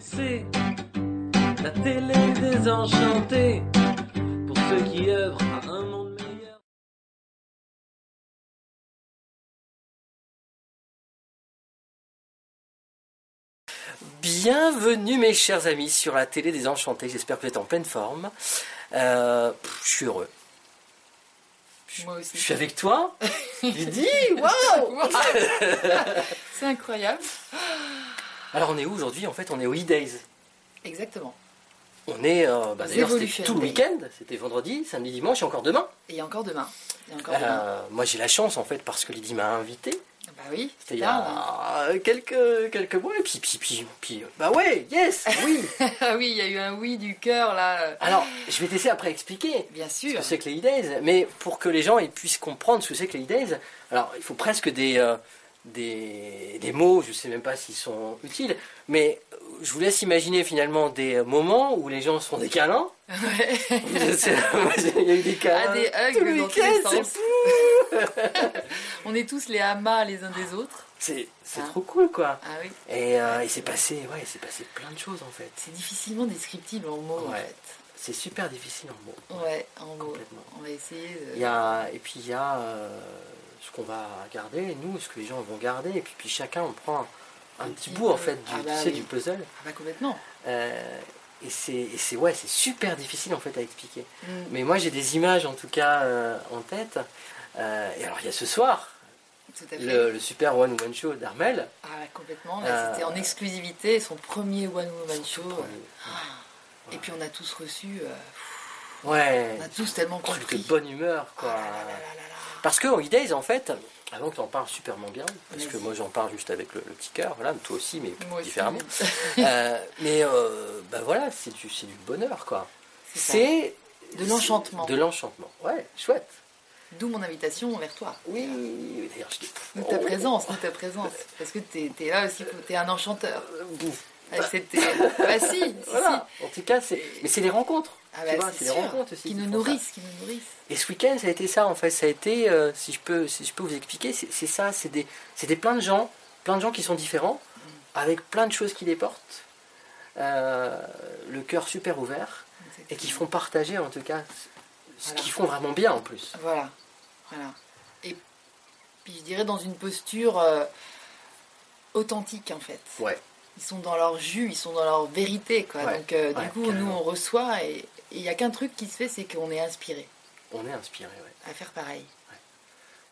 C'est la télé désenchantée pour ceux qui œuvrent à un monde meilleur. Bienvenue mes chers amis sur la télé des enchantés, j'espère que vous êtes en pleine forme. Euh, pff, je suis heureux. Moi Je aussi. suis avec toi. Lydie, waouh C'est incroyable. Alors on est où aujourd'hui En fait? On est au E-Days. Exactement. On est, euh, bah, d'ailleurs c'était tout le week-end, c'était vendredi, samedi, dimanche et encore demain. Et encore demain. Et encore demain. Euh, moi j'ai la chance en fait parce que Lydie m'a invité. Bah oui, C'était il y a quelques, quelques mois et puis, puis, puis, puis, bah ouais, yes, oui. Ah oui, il y a eu un oui du cœur là. Alors je vais t'essayer après expliquer. Bien ce sûr. que c'est que les E-Days, mais pour que les gens ils puissent comprendre ce que c'est que les E-Days, alors il faut presque des, euh, des, des mots, je sais même pas s'ils sont utiles, mais je vous laisse imaginer finalement des moments où les gens se font des câlins. Ouais. Il y a eu des câlins. Ah, des hugs tout le dans tous les week-end, c'est sens. On est tous les hamas les uns des autres. C'est Hein. trop cool quoi. Ah oui. Et euh, il s'est passé, ouais, il s'est passé plein de choses en fait. C'est difficilement descriptible en mots en Ouais. fait. C'est super difficile en mots. Ouais, en mots. Complètement. On va essayer de. Il y a, et puis il y a euh, ce qu'on va garder, nous, ce que les gens vont garder, et puis, puis chacun on prend un, Un petit petit bout en peu. fait du, Ah bah tu sais, oui. du puzzle. Ah bah complètement. Euh, et c'est, ouais, c'est super difficile en fait à expliquer. Mm. Mais moi j'ai des images en tout cas euh, en tête. Euh, et alors il y a ce soir le, le super one woman show d'Armel. Ah ouais, complètement. Là, Euh, c'était en exclusivité son premier one woman show. premier. Et puis on a tous reçu. euh, Ouais, on a tous tellement truc compris. de bonne humeur Ah quoi. là là là. Parce que Holidays, en fait, avant que tu en parles superment bien, parce que moi j'en parle juste avec le, le petit cœur, voilà, toi aussi, mais Moi aussi. différemment. Euh, mais euh, bah voilà, c'est du, c'est du bonheur, quoi. C'est De l'enchantement. De l'enchantement, ouais, chouette. D'où mon invitation vers toi. Oui, d'ailleurs, je dis. Nous ta Oh, présence, nous ta présence. Parce que t'es es là aussi, t'es un enchanteur. euh, bouf. Avec cette- Bah si, en tout cas, c'est. Mais c'est les rencontres. Ah bah, vois, c'est sûr. rencontres aussi. Qui nous nourrissent, qui nous nourrissent. Et ce week-end, ça a été ça, en fait. Ça a été, euh, si, je peux, si je peux vous expliquer, c'est c'est ça. C'est des, c'est des plein de gens, plein de gens qui sont différents, avec plein de choses qui les portent, euh, le cœur super ouvert, et qui font partager, en tout cas, ce Voilà. qu'ils font vraiment bien, en plus. Voilà, voilà. Et puis je dirais dans une posture euh, authentique en fait. Ouais. Ils sont dans leur jus, ils sont dans leur vérité quoi. Ouais, Donc euh, ouais, du coup carrément. nous on reçoit et il n'y a qu'un truc qui se fait, c'est qu'on est inspiré On est inspiré, ouais. à faire pareil.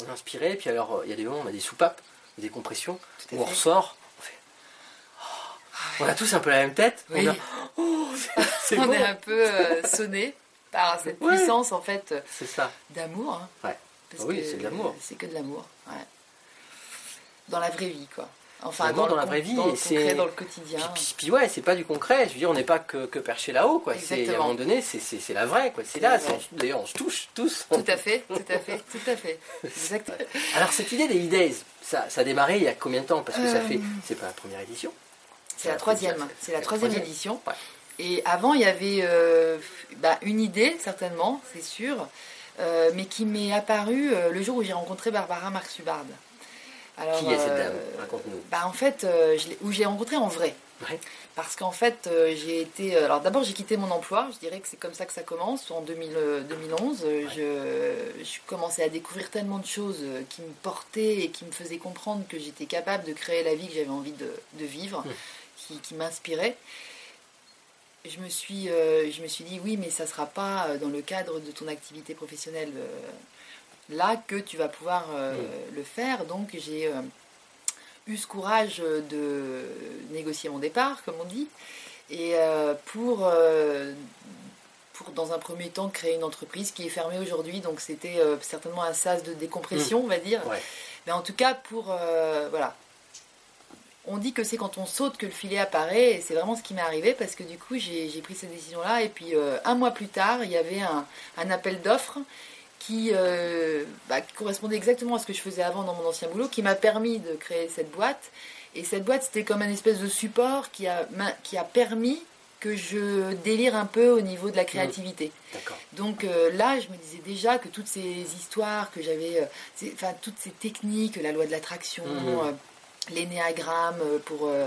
On est inspiré, puis alors, euh, il y a des moments où on a des soupapes, des compressions, où on ressort, on fait. oh, on a tous un peu la même tête. Oui. On, a- oh, on bon. est un peu euh, sonné par cette puissance en fait d'amour. hein. Ah oui, que c'est de l'amour. C'est que de l'amour. Dans la vraie vie quoi. Enfin dans, la vraie vie, c'est- dans le quotidien. puis- puis ouais, c'est pas du concret. Je veux dire, on n'est pas que, que perché là-haut, quoi. C'est à un moment donné, c'est, la vraie, quoi. C'est là. D'ailleurs, on se touche tous. Tout à fait, tout à fait, tout à fait. Exactement. Alors cette idée des E-Days, ça, ça a démarré il y a combien de temps? Parce que ça Euh, fait, c'est pas la première édition. C'est la troisième, c'est la troisième édition. Ouais. Et avant, il y avait euh, bah, une idée, certainement, c'est sûr, euh, mais qui m'est apparue euh, le jour où j'ai rencontré Barbara Marx-Hubbard. Alors, Qui est cette euh, dame? Raconte-nous. bah, En fait, euh, je où j'ai rencontré en vrai. Ouais. Parce qu'en fait, euh, j'ai été. Alors d'abord, j'ai quitté mon emploi. Je dirais que c'est comme ça que ça commence. En 2000, euh, 2011, euh, je, je commençais à découvrir tellement de choses qui me portaient et qui me faisaient comprendre que j'étais capable de créer la vie que j'avais envie de, de vivre, Mm. qui, qui m'inspirait. Je me, suis, je me suis dit, oui, mais ça ne sera pas dans le cadre de ton activité professionnelle là que tu vas pouvoir euh, le faire. Donc, j'ai euh, eu ce courage de négocier mon départ, comme on dit, et euh, pour, pour, dans un premier temps, créer une entreprise qui est fermée aujourd'hui. Donc, c'était certainement un sas de décompression, on va dire. Ouais. Mais en tout cas, pour. voilà. On dit que c'est quand on saute que le filet apparaît, et c'est vraiment ce qui m'est arrivé parce que du coup, j'ai j'ai pris cette décision-là. Et puis, un mois plus tard, il y avait un, un appel d'offres qui, euh, bah, qui correspondait exactement à ce que je faisais avant dans mon ancien boulot, qui m'a permis de créer cette boîte. Et cette boîte, c'était comme un espèce de support qui a, qui a permis que je délire un peu au niveau de la créativité. D'accord. Donc euh, là, je me disais déjà que toutes ces histoires que j'avais, euh, enfin toutes ces techniques, la loi de l'attraction, Mhm. L'énéagramme euh, pour, euh,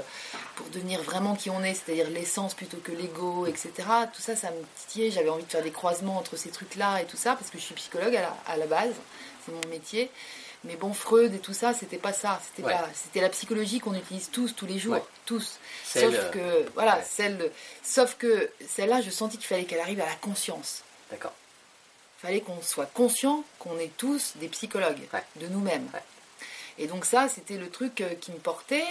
pour devenir vraiment qui on est, c'est-à-dire l'essence plutôt que l'ego, etc. Tout ça, ça me titillait. J'avais envie de faire des croisements entre ces trucs-là et tout ça, parce que je suis psychologue à la, à la base, c'est mon métier. Mais bon, Freud et tout ça, c'était pas ça. C'était Ouais. pas, c'était la psychologie qu'on utilise tous, tous les jours, Ouais. tous. Celle, sauf euh, que, voilà, ouais. celle, sauf que celle-là, je sentis qu'il fallait qu'elle arrive à la conscience. D'accord. Il fallait qu'on soit conscient qu'on est tous des psychologues de nous-mêmes. Et donc ça, c'était le truc euh, qui me portait.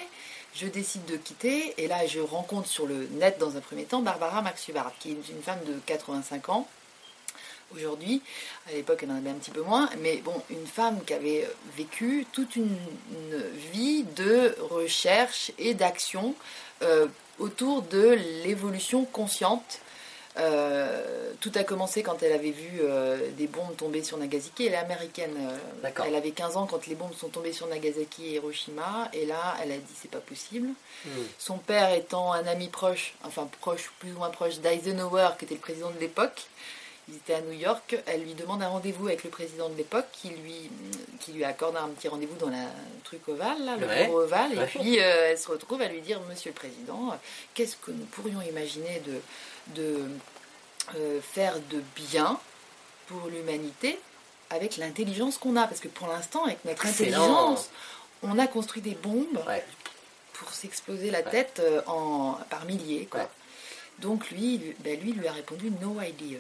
Je décide de quitter et là, je rencontre sur le net dans un premier temps Barbara Maxuvard, qui est une femme de 85 ans aujourd'hui. À l'époque, elle en avait un petit peu moins, mais bon, une femme qui avait vécu toute une, une vie de recherche et d'action euh, autour de l'évolution consciente. Euh, tout a commencé quand elle avait vu euh, des bombes tomber sur Nagasaki. Elle est américaine. euh, elle avait 15 ans quand les bombes sont tombées sur Nagasaki et Hiroshima. Et là, elle a dit c'est pas possible. Hmm. Son père étant un ami proche, enfin proche, plus ou moins proche d'Eisenhower, qui était le président de l'époque. Ils étaient à New York. Elle lui demande un rendez-vous avec le président de l'époque, qui lui, qui lui accorde un petit rendez-vous dans la truc ovale, là, le Ouais. bureau ovale. Et puis elle se retrouve à lui dire Monsieur le Président, qu'est-ce que nous pourrions imaginer de, de euh, faire de bien pour l'humanité avec l'intelligence qu'on a Parce que pour l'instant, avec notre intelligence, on a construit des bombes Ouais. pour s'exploser la Ouais. tête euh, en, par milliers. Quoi. Ouais. Donc lui, lui, ben, lui lui a répondu no ideas.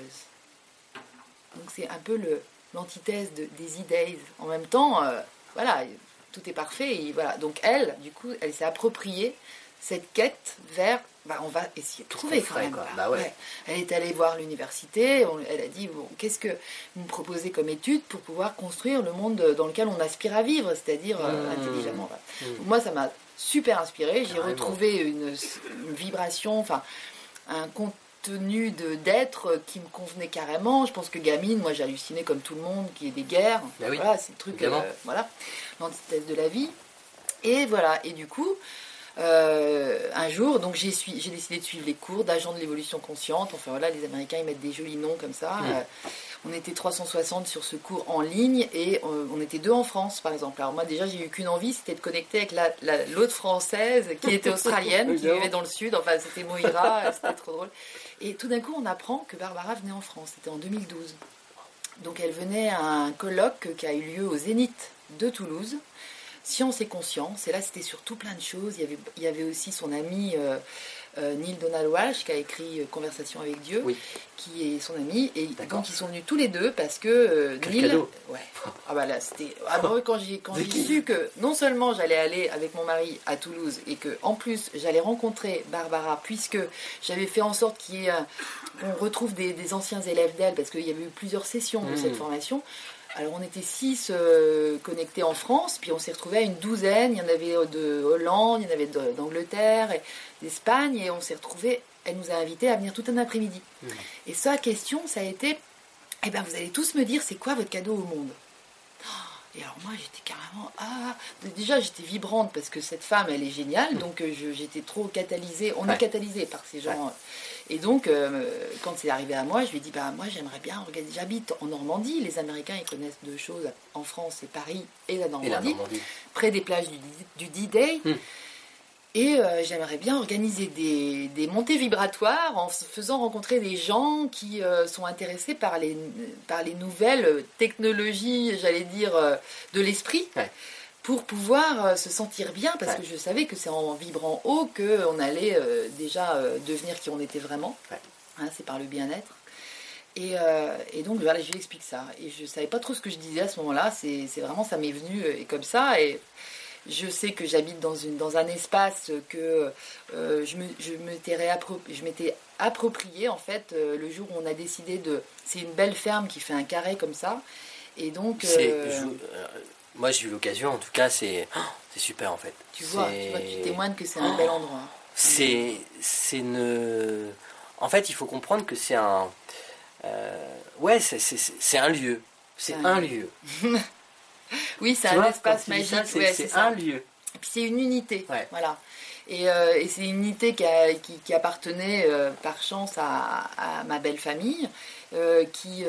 Donc c'est un peu le- l'antithèse de, des idées. En même temps, euh, voilà, tout est parfait. Et voilà. Donc elle, du coup, elle s'est appropriée cette quête vers, bah, on va essayer de trouver quand même. quoi. Bah ouais. Elle est allée voir l'université, elle a dit, bon, qu'est-ce que vous me proposez comme étude pour pouvoir construire le monde dans lequel on aspire à vivre, c'est-à-dire euh, Mmh. intelligemment. Mmh. Moi, ça m'a super inspiré. J'ai retrouvé une, une vibration, enfin, un contenu de d'être qui me convenait carrément. Je pense que gamine, moi, j'hallucinais comme tout le monde qu'il y ait des guerres. Bah oui, voilà, c'est le truc, euh, voilà, l'antithèse de la vie. Et voilà, et du coup, un jour, donc j'ai décidé de suivre les cours d'agent de l'évolution consciente. Enfin voilà, les Américains ils mettent des jolis noms comme ça. Euh, on était 360 sur ce cours en ligne et euh, on était deux en France par exemple. Alors moi déjà j'ai eu qu'une envie, c'était de connecter avec la- la- l'autre française qui était australienne, qui vivait dans le sud. Enfin c'était Moira, c'était trop drôle. Et tout d'un coup on apprend que Barbara venait en France. C'était en 2012. Donc elle venait à un colloque qui a eu lieu au Zénith de Toulouse. Science et conscience. Et là, c'était sur tout plein de choses. Il y avait, il y avait aussi son ami euh, euh, Neil Donald Walsh qui a écrit euh, Conversation avec Dieu, Oui. qui est son ami. Et donc, ils sont venus tous les deux parce que Quel Neil. cadeau. Ouais. Ah bah là, c'était. Ah bah, quand j'ai su que non seulement j'allais aller avec mon mari à Toulouse et que en plus j'allais rencontrer Barbara, puisque j'avais fait en sorte qu'il y ait un- qu'on retrouve des, des anciens élèves d'elle, parce qu'il y avait eu plusieurs sessions de cette formation. Alors on était six euh, connectés en France, puis on s'est retrouvés à une douzaine. Il y en avait de Hollande, il y en avait d'Angleterre, et d'Espagne, et on s'est retrouvés. Elle nous a invités à venir tout un après-midi. Mhm. Et sa question, ça a été Eh ben, vous allez tous me dire, c'est quoi votre cadeau au monde? Et alors moi, j'étais carrément ah. Déjà, j'étais vibrante parce que cette femme, elle est géniale, donc euh, j'étais trop catalysée. On. Ouais. est catalysé par ces gens. Et donc, euh, quand c'est arrivé à moi, je lui ai dit bah moi, j'aimerais bien organiser. J'habite en Normandie. Les Américains, ils connaissent deux choses. En France, c'est Paris et la Et Normandie, la Normandie. près des plages du, du D-Day. Mm. Et euh, j'aimerais bien organiser des, des montées vibratoires en faisant rencontrer des gens qui euh, sont intéressés par les, par les nouvelles technologies, j'allais dire, euh, de l'esprit, Ouais. pour pouvoir se sentir bien, parce Ouais. que je savais que c'est en vibrant haut qu'on allait déjà devenir qui on était vraiment. Ouais. Hein, c'est par le bien-être. Et, euh, et donc voilà, je lui explique ça. Et je savais pas trop ce que je disais à ce moment-là. C'est vraiment, ça m'est venu et comme ça. Et je sais que j'habite dans, une, dans un espace que euh, je me- je m'étais je m'étais approprié en fait euh, le jour où on a décidé de. C'est une belle ferme qui fait un carré comme ça. Et donc, C'est- euh, je- moi, j'ai eu l'occasion, en tout cas, c'est oh, c'est super en fait. tu, vois, tu vois, tu témoignes que c'est un bel endroit. C'est c'est une. En fait, il faut comprendre que c'est un. ouais, c'est- c'est un lieu. C'est un lieu. Oui, c'est un espace magique. c'est ouais, un lieu. Et puis c'est une unité. Ouais. Voilà. Et, euh, et c'est une unité qui, a- qui- qui appartenait euh, par chance à, à ma belle famille, euh, qui,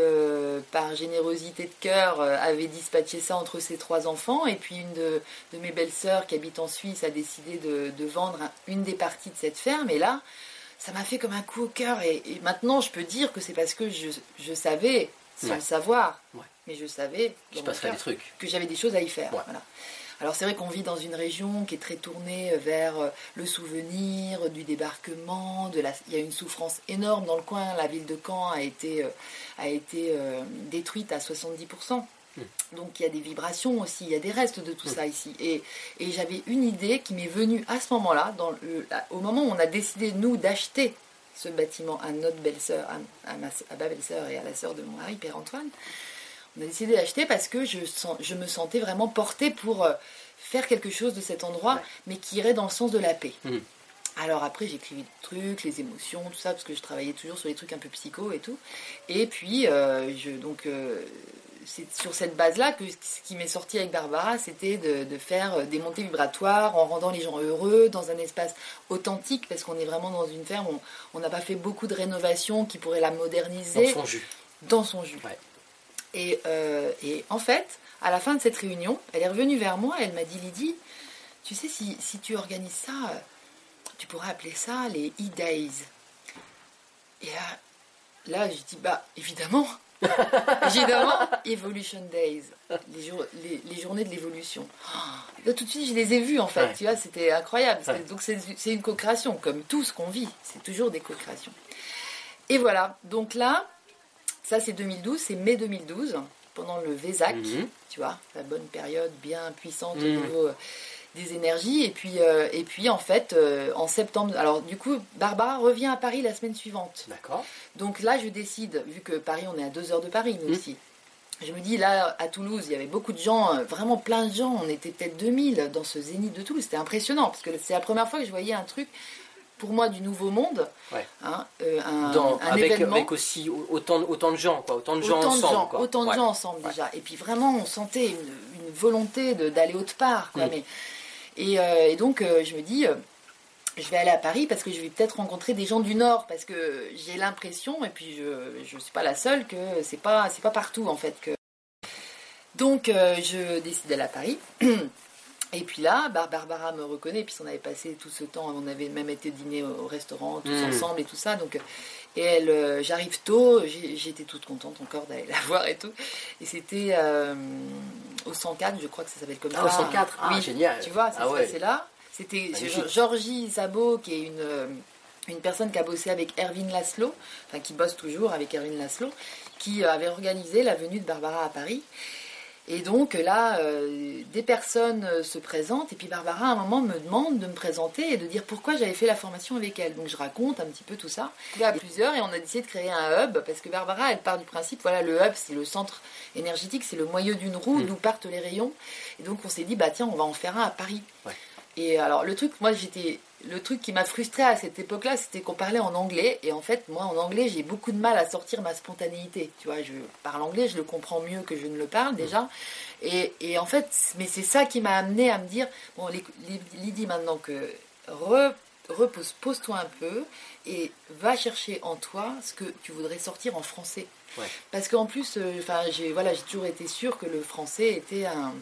par générosité de cœur, avait dispatché ça entre ses trois enfants. Et puis une de, de mes belles-sœurs qui habite en Suisse a décidé de, de vendre un- une des parties de cette ferme. Et là, ça m'a fait comme un coup au cœur. Et, et maintenant, je peux dire que c'est parce que je, je savais, sans Ouais. le savoir, Ouais. Mais je savais Il dans se mon passerait cœur des trucs. que j'avais des choses à y faire. Ouais. Voilà. Alors c'est vrai qu'on vit dans une région qui est très tournée vers euh, le souvenir du débarquement, de la... il y a une souffrance énorme dans le coin, la ville de Caen a été, euh, a été euh, détruite à 70%. Mm. Donc il y a des vibrations aussi, il y a des restes de tout Mm. ça ici. Et, et j'avais une idée qui m'est venue à ce moment-là, au moment où on a décidé, nous, d'acheter ce bâtiment à notre belle-sœur, à, à ma, à ma belle-sœur et à la sœur de mon mari, Père Antoine. On a décidé d'acheter parce que je, sens, je me sentais vraiment portée pour euh, faire quelque chose de cet endroit, Ouais. mais qui irait dans le sens de la paix. Mhm. Alors après, j'écrivais des trucs, les émotions, tout ça, parce que je travaillais toujours sur les trucs un peu psycho et tout. Et puis, euh, je, donc, euh, c'est sur cette base-là que ce qui m'est sorti avec Barbara, c'était de, de faire des montées vibratoires en rendant les gens heureux dans un espace authentique, parce qu'on est vraiment dans une ferme, on- n'a pas fait beaucoup de rénovations qui pourraient la Dans moderniser son jus. dans son jus. Ouais. Et, euh, et en fait, à la fin de cette réunion, elle est revenue vers moi et elle m'a dit Lydie, tu sais, si, si tu organises ça, euh, tu pourrais appeler ça les E-Days. Et là, là, je dis Bah, évidemment Évidemment, Evolution Days, les, jours- les, les journées de l'évolution. Oh, Là, tout de suite, je les ai vus en fait, Ouais. tu vois, c'était incroyable. Ouais. Donc, c'est une co-création, comme tout ce qu'on vit, c'est toujours des co-créations. Et voilà, donc là, ça c'est 2012, c'est mai 2012, pendant le Vésac, Mhm. tu vois, la bonne période bien puissante au Mhm. niveau euh, des énergies. Et puis, euh, et puis en fait, euh, en septembre, alors du coup, Barbara revient à Paris la semaine suivante. D'accord. Donc là, je décide, vu que Paris, on est à deux heures de Paris, nous Mhm. aussi. Je me dis, là, à Toulouse, il y avait beaucoup de gens, vraiment plein de gens. On était peut-être 2000 dans ce zénith de Toulouse. C'était impressionnant, parce que c'est la première fois que je voyais un truc, pour moi, du nouveau monde. Ouais. hein, euh, un, Dans- un avec, événement. avec aussi autant, autant de gens, quoi. Autant de gens ensemble, gens, quoi. autant de Ouais. gens ensemble Ouais. déjà. Et puis vraiment, on sentait une, une volonté d'aller autre part. Quoi. Mm. Mais, et, euh, et donc, euh, je me dis, je vais aller à Paris parce que je vais peut-être rencontrer des gens du Nord parce que j'ai l'impression, et puis je ne suis pas la seule, que c'est pas c'est pas partout en fait que. Donc, je décide d'aller à Paris. Et puis là, Bar- Barbara me reconnaît, puis on avait passé tout ce temps, on avait même été dîner au au restaurant tous Mm. ensemble et tout ça. Donc, et elle, euh, j'arrive tôt, j'étais toute contente encore d'aller la voir et tout. Et c'était euh, au 104, je crois que ça s'appelle comme Ah, ça. au 104, ah, oui, génial. Tu vois, ça Ah se ouais. passait là. C'était. Georgie Sabo, qui est une, euh, une personne qui a bossé avec Erwin Laszlo, enfin qui bosse toujours avec Erwin Laszlo, qui euh, avait organisé la venue de Barbara à Paris. Et donc là, euh, des personnes euh, se présentent, et puis Barbara à un moment me demande de me présenter et de dire pourquoi j'avais fait la formation avec elle. Donc je raconte un petit peu tout ça. Il y a plusieurs, et on a décidé de créer un hub, parce que Barbara, elle part du principe, voilà, le hub, c'est le centre énergétique, c'est le moyeu d'une roue, Mm. d'où partent les rayons. Et donc on s'est dit, bah tiens, on va en faire un à Paris. Ouais. Et alors le truc, moi j'étais, le truc qui m'a frustré à cette époque-là, c'était qu'on parlait en anglais. Et en fait, moi en anglais, j'ai beaucoup de mal à sortir ma spontanéité. Tu vois, je parle anglais, je le comprends mieux que je ne le parle déjà. Et, et en fait, mais c'est ça qui m'a amené à me dire, bon, Lydie, maintenant que re- repose, pose-toi un peu et va chercher en toi ce que tu voudrais sortir en français. Ouais. Parce qu'en plus, euh, j'ai voilà, j'ai toujours été sûre que le français était un.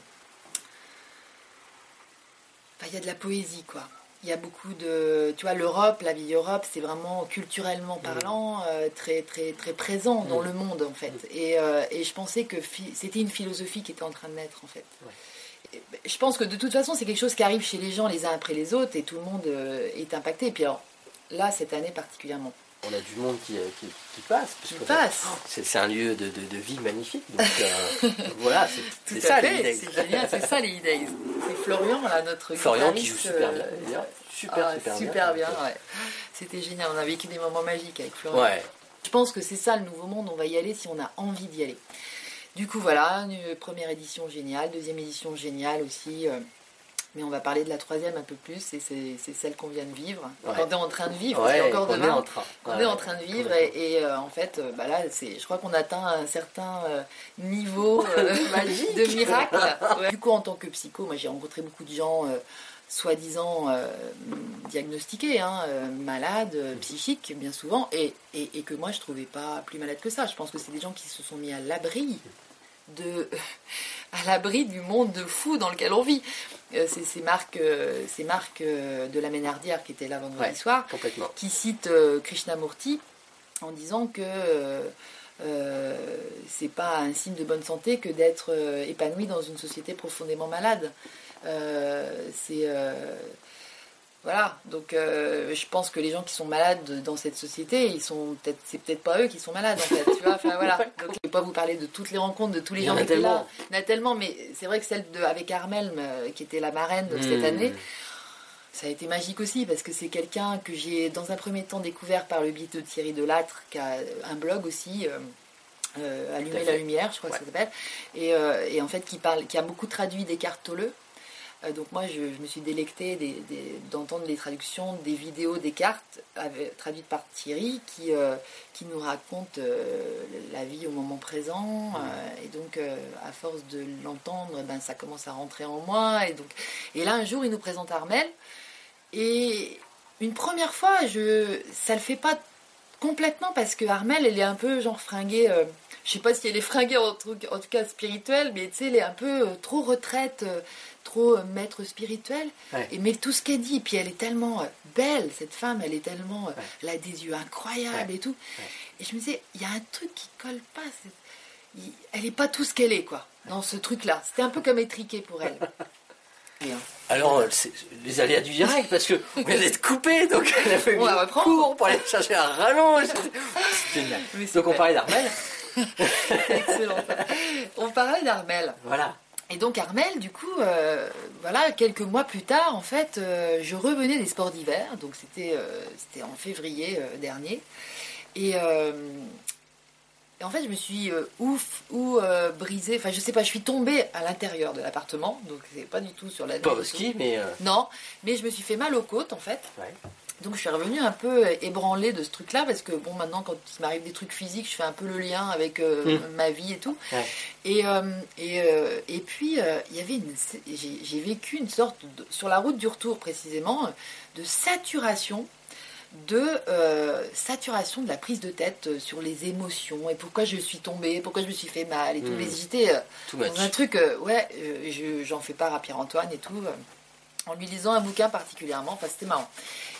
Enfin, il y a de la poésie, quoi. Il y a beaucoup de. Tu vois, l'Europe, la vieille Europe, c'est vraiment culturellement parlant, euh, très, très, très présent dans Mm. le monde, en fait. Et, euh, et je pensais que c'était une philosophie qui était en train de naître, en fait. Et, ben, Je pense que de toute façon, c'est quelque chose qui arrive chez les gens les uns après les autres et tout le monde euh, est impacté. Et puis alors, là, cette année particulièrement. On a du monde qui, euh, qui, qui passe. parce Qui que passe. C'est c'est un lieu de, de, de vie magnifique. Donc euh, voilà, c'est- c'est ça les C'est idées. génial, c'est ça les E-Days. C'est Florian, là, notre Florian qui joue super euh, bien. d'ailleurs. Super, ah, super, super bien. Ouais. C'était génial, on a vécu des moments magiques avec Florian. Ouais. Je pense que c'est ça le nouveau monde, on va y aller si on a envie d'y aller. Du coup, voilà, une première édition géniale, deuxième édition géniale aussi. euh, mais on va parler de la troisième un peu plus, et c'est celle qu'on vient de vivre. Ouais. Qu'on est en train de vivre, Ouais, c'est encore on est demain. en train. On Ouais. est en train de vivre et, et, euh, en fait, euh, bah là, je crois qu'on atteint un certain euh, niveau euh, de miracle. Du coup, en tant que psycho, moi j'ai rencontré beaucoup de gens, soi-disant euh, diagnostiqués, hein, euh, malades, euh, psychiques, bien souvent, et, et- et que moi je trouvais pas plus malade que ça. Je pense que c'est des gens qui se sont mis à l'abri de à l'abri du monde de fou dans lequel on vit. Euh, c'est Marc, euh, euh, de la Ménardière qui était là vendredi Ouais. soir, qui cite Krishnamurti en disant que c'est pas un signe de bonne santé que d'être épanoui dans une société profondément malade. C'est voilà, donc euh, je pense que les gens qui sont malades dans cette société, ils sont peut-être, c'est peut-être pas eux qui sont malades en fait, tu vois. Enfin voilà. Donc je vais pas vous parler de toutes les rencontres, de tous les gens qui étaient là. Il y en a tellement, mais c'est vrai que celle de avec Armel, euh, qui était la marraine de cette Mmh. année, ça a été magique aussi parce que c'est quelqu'un que j'ai dans un premier temps découvert par le biais de Thierry Delattre qui a un blog aussi. euh, euh, Allumer la lumière, je crois Ouais. que ça s'appelle, et, euh, et en fait qui parle, qui a beaucoup traduit Descartes Tolleux. Euh, donc moi je, je me suis délectée des- des- d'entendre les traductions des vidéos Descartes avec- traduites par Thierry qui, euh, qui nous raconte euh, la vie au moment présent. Euh, et donc à force de l'entendre ben, ça commence à rentrer en moi. Et donc et là un jour il nous présente Armel. Et une première fois je ça le fait pas complètement parce que Armel elle est un peu genre fringuée je sais pas si elle est fringuée en tout, en tout cas spirituelle mais tu sais elle est un peu euh, trop retraite euh, trop euh, maître spirituel Ouais. et mais tout ce qu'elle dit puis elle est tellement euh, belle cette femme elle est tellement euh, Ouais. elle a des yeux incroyables Ouais. et tout Ouais. et je me disais il y a un truc qui colle pas il- elle est pas tout ce qu'elle est quoi dans ce truc là c'était un peu comme étriqué pour elle Bien. Alors, les aléas du direct, parce que on vient d'être coupé, donc elle a fait On reprendre. cours pour aller chercher un rallonge. C'est génial. Donc on parlait d'Armel. Excellent. On parlait d'Armel. Voilà. Et donc Armel, du coup, euh, voilà, quelques mois plus tard, en fait, euh, je revenais des sports d'hiver. Donc c'était euh, en février euh, dernier. Et, et en fait, je me suis ouf ou brisée. Enfin, je sais pas, je suis tombée à l'intérieur de l'appartement. Donc c'est pas du tout sur la Pas au ski, mais. Non, mais je me suis fait mal aux côtes, en fait. ouais. Donc je suis revenue un peu ébranlée de ce truc-là parce que bon maintenant quand il m'arrive des trucs physiques, je fais un peu le lien avec euh, Mm. ma vie et tout. Ouais. Et, euh, et, euh, et puis il y avait une, j'ai vécu une sorte de- sur la route du retour précisément de saturation de euh, saturation de la prise de tête euh, sur les émotions et pourquoi je suis tombée, pourquoi je me suis fait mal et tout. Mm. Mais j'étais euh, dans un truc, ouais, je- j'en fais part à Pierre-Antoine et tout, en lui lisant un bouquin particulièrement, enfin c'était marrant.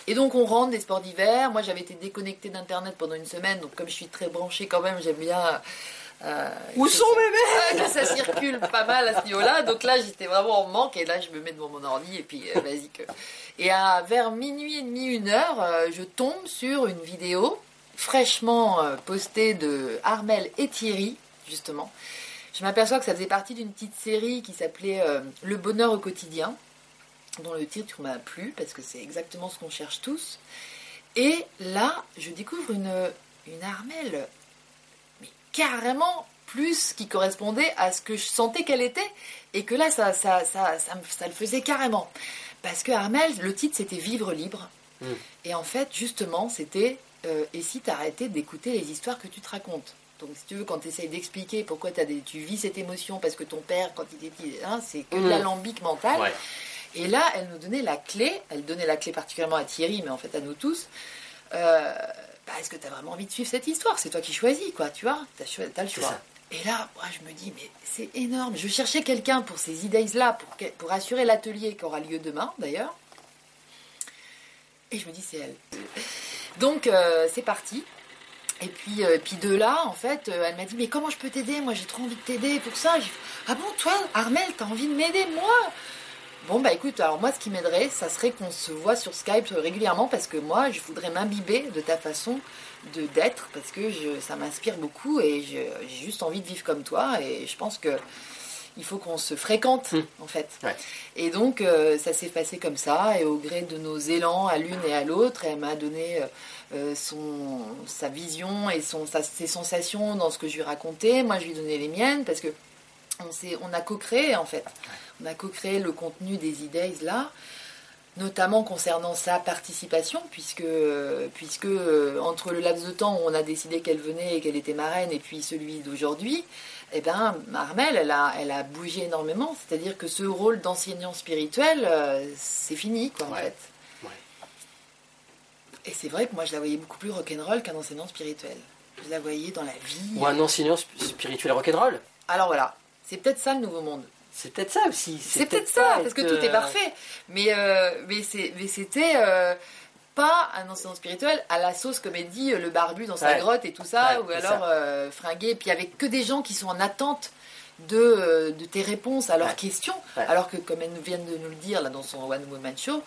Et donc on rentre des sports d'hiver, moi j'avais été déconnectée d'internet pendant une semaine, donc comme je suis très branchée quand même, j'aime bien... euh, Où sont mes mails que ça circule pas mal à ce niveau-là, donc là j'étais vraiment en manque, et là je me mets devant mon ordi, et puis euh, vas-y que... Et à vers minuit et demi, une heure, euh, je tombe sur une vidéo fraîchement postée de Armel et Thierry, justement, je m'aperçois que ça faisait partie d'une petite série qui s'appelait Le bonheur au quotidien, dont le titre m'a plu parce que c'est exactement ce qu'on cherche tous. Et là, je découvre une, une Armelle, mais carrément plus qui correspondait à ce que je sentais qu'elle était, et que là, ça, ça, ça, ça, le faisait carrément. Parce que Armel, le titre, c'était Vivre libre. Mm. Et en fait, justement, c'était euh, Et si t'arrêtais d'écouter les histoires que tu te racontes? Donc, si tu veux, quand tu essayes d'expliquer pourquoi des, tu vis cette émotion, parce que ton père, quand il était hein, c'est que de Mm. l'alambic mental. Et là, elle nous donnait la clé, elle donnait la clé particulièrement à Thierry, mais en fait à nous tous. Euh, bah, Est-ce que tu as vraiment envie de suivre cette histoire? C'est toi qui choisis, quoi, tu vois Tu as, le choix. Et là, moi, je me dis, mais c'est énorme. Je cherchais quelqu'un pour ces e-days-là, pour, assurer l'atelier qui aura lieu demain, d'ailleurs. Et je me dis, c'est elle. Donc, euh, c'est parti. Et puis, euh, puis de là, en fait, euh, elle m'a dit, mais comment je peux t'aider? Moi, j'ai trop envie de t'aider pour ça. Ah bon, toi, Armel, t'as envie de m'aider, moi? Bon, bah écoute, alors moi, ce qui m'aiderait, ça serait qu'on se voit sur Skype régulièrement parce que moi, je voudrais m'imbiber de ta façon de d'être parce que je, ça m'inspire beaucoup et j'ai juste envie de vivre comme toi et je pense que il faut qu'on se fréquente Hmm. en fait. Ouais. Et donc euh, ça s'est passé comme ça et au gré de nos élans à l'une et à l'autre, elle m'a donné euh, euh, son sa vision et son sa- ses sensations dans ce que je lui racontais. Moi, je lui donnais les miennes parce que on on a co-créé en fait. On a co-créé le contenu des e-days là notamment concernant sa participation, puisque, puisque euh, entre le laps de temps où on a décidé qu'elle venait et qu'elle était marraine, et puis celui d'aujourd'hui, eh bien, Armel, elle a, elle a bougé énormément. C'est-à-dire que ce rôle d'enseignant spirituel, euh, c'est fini, quoi, en fait. Ouais. Et c'est vrai que moi, je la voyais beaucoup plus rock'n'roll qu'un enseignant spirituel. Je la voyais dans la vie. Ou un enseignant sp- spirituel rock'n'roll. Alors voilà, c'est peut-être ça le nouveau monde. C'est peut-être ça aussi. C'est peut-être ça, parce que tout est euh, parfait. Mais, euh, mais, c'était euh, pas un enseignant spirituel à la sauce, comme elle dit, le barbu dans sa Ouais. grotte et tout ça, Ouais, ou alors ça. euh, fringué, puis avec que des gens qui sont en attente de, de tes réponses à leurs Ouais. questions, alors que comme elle vient de nous le dire là dans son One Woman Show,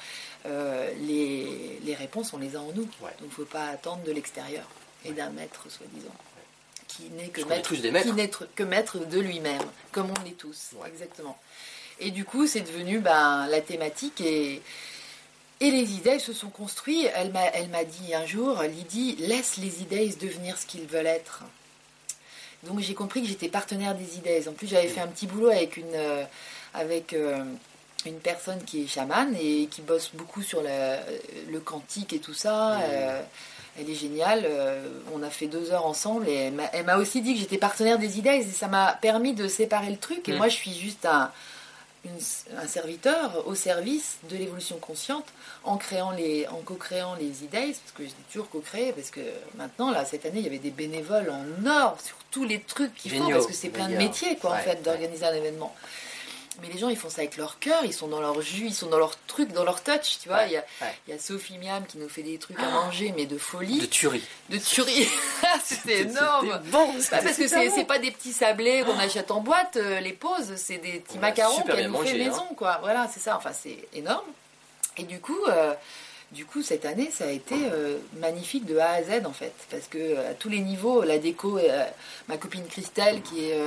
les, les réponses on les a en nous. Donc faut pas attendre de l'extérieur et d'un maître soi-disant. Qui n'est que maître, tous des maîtres. qui n'est que maître de lui-même, comme on l'est tous, Ouais. exactement. Et du coup, c'est devenu ben, la thématique et, et les idées se sont construits. Elle m'a, elle m'a dit un jour, Lydie, laisse les idées devenir ce qu'ils veulent être. Donc j'ai compris que j'étais partenaire des idées. En plus, j'avais fait un petit boulot avec une, euh, avec, euh, une personne qui est chamane et qui bosse beaucoup sur le, le quantique et tout ça. Mhm. Euh, elle est géniale. euh, on a fait deux heures ensemble et elle m'a, aussi dit que j'étais partenaire des idées et ça m'a permis de séparer le truc. Et Mhm. moi, je suis juste un, une- un serviteur au service de l'évolution consciente en créant les, en co-créant les idées, parce que je dis toujours co-créer, parce que maintenant, là, cette année, il y avait des bénévoles en or sur tous les trucs qu'ils font, parce que c'est plein de métiers, quoi, en fait, ouais. d'organiser un événement. Mais les gens, ils font ça avec leur cœur, ils sont dans leur jus, ils sont dans leur truc, dans leur touch, tu vois. Ouais, il, y a, ouais. il y a Sophie Miam qui nous fait des trucs à manger, mais de folie, De tuerie. de tuerie. C'était énorme. Bon. Bah, parce que c'est c'est pas des petits sablés qu'on achète en boîte, euh, les pauses, c'est des petits On macarons qu'elle nous fait hein. maison, quoi. Voilà, c'est ça. Enfin, c'est énorme. Et du coup, euh, du coup, cette année, ça a été euh, magnifique de A à Z, en fait. Parce que euh, à tous les niveaux, la déco, euh, ma copine Christelle, qui est